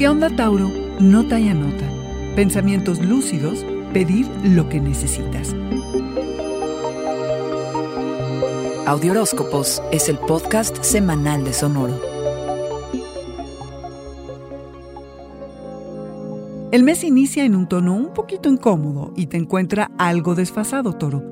¿Qué onda, Tauro? Nota y anota. Pensamientos lúcidos, pedir lo que necesitas. Audioróscopos es el podcast semanal de Sonoro. El mes inicia en un tono un poquito incómodo y te encuentra algo desfasado, Toro,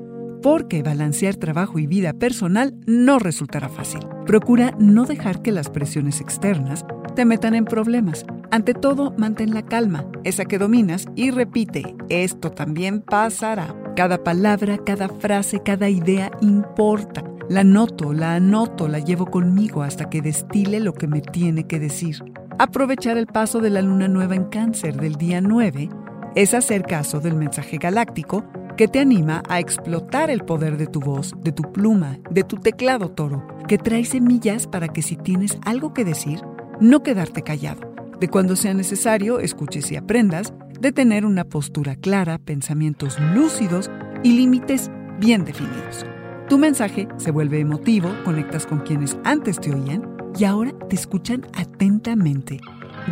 porque balancear trabajo y vida personal no resultará fácil. Procura no dejar que las presiones externas te metan en problemas. Ante todo, mantén la calma, esa que dominas, y repite, esto también pasará. Cada palabra, cada frase, cada idea importa. La noto, la anoto, la llevo conmigo hasta que destile lo que me tiene que decir. Aprovechar el paso de la luna nueva en cáncer del día 9 es hacer caso del mensaje galáctico que te anima a explotar el poder de tu voz, de tu pluma, de tu teclado toro, que trae semillas para que si tienes algo que decir, no quedarte callado. De cuando sea necesario, escuches y aprendas, de tener una postura clara, pensamientos lúcidos y límites bien definidos. Tu mensaje se vuelve emotivo, conectas con quienes antes te oían y ahora te escuchan atentamente.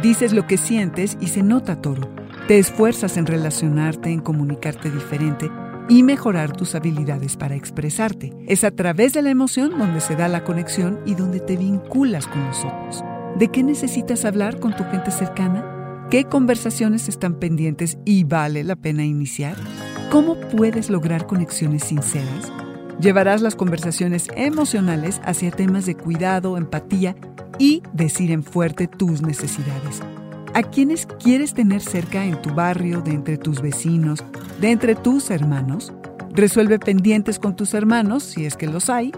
Dices lo que sientes y se nota, toro. Te esfuerzas en relacionarte, en comunicarte diferente y mejorar tus habilidades para expresarte. Es a través de la emoción donde se da la conexión y donde te vinculas con los otros. ¿De qué necesitas hablar con tu gente cercana? ¿Qué conversaciones están pendientes y vale la pena iniciar? ¿Cómo puedes lograr conexiones sinceras? Llevarás las conversaciones emocionales hacia temas de cuidado, empatía y decir en fuerte tus necesidades. ¿A quiénes quieres tener cerca en tu barrio, de entre tus vecinos, de entre tus hermanos? Resuelve pendientes con tus hermanos, si es que los hay.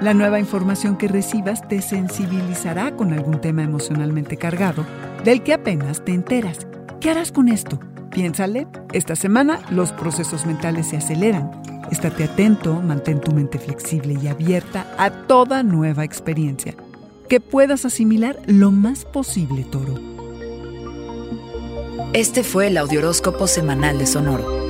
La nueva información que recibas te sensibilizará con algún tema emocionalmente cargado del que apenas te enteras. ¿Qué harás con esto? Piénsale, esta semana los procesos mentales se aceleran. Estate atento, mantén tu mente flexible y abierta a toda nueva experiencia que puedas asimilar lo más posible, Toro. Este fue el Audioróscopo Semanal de Sonoro.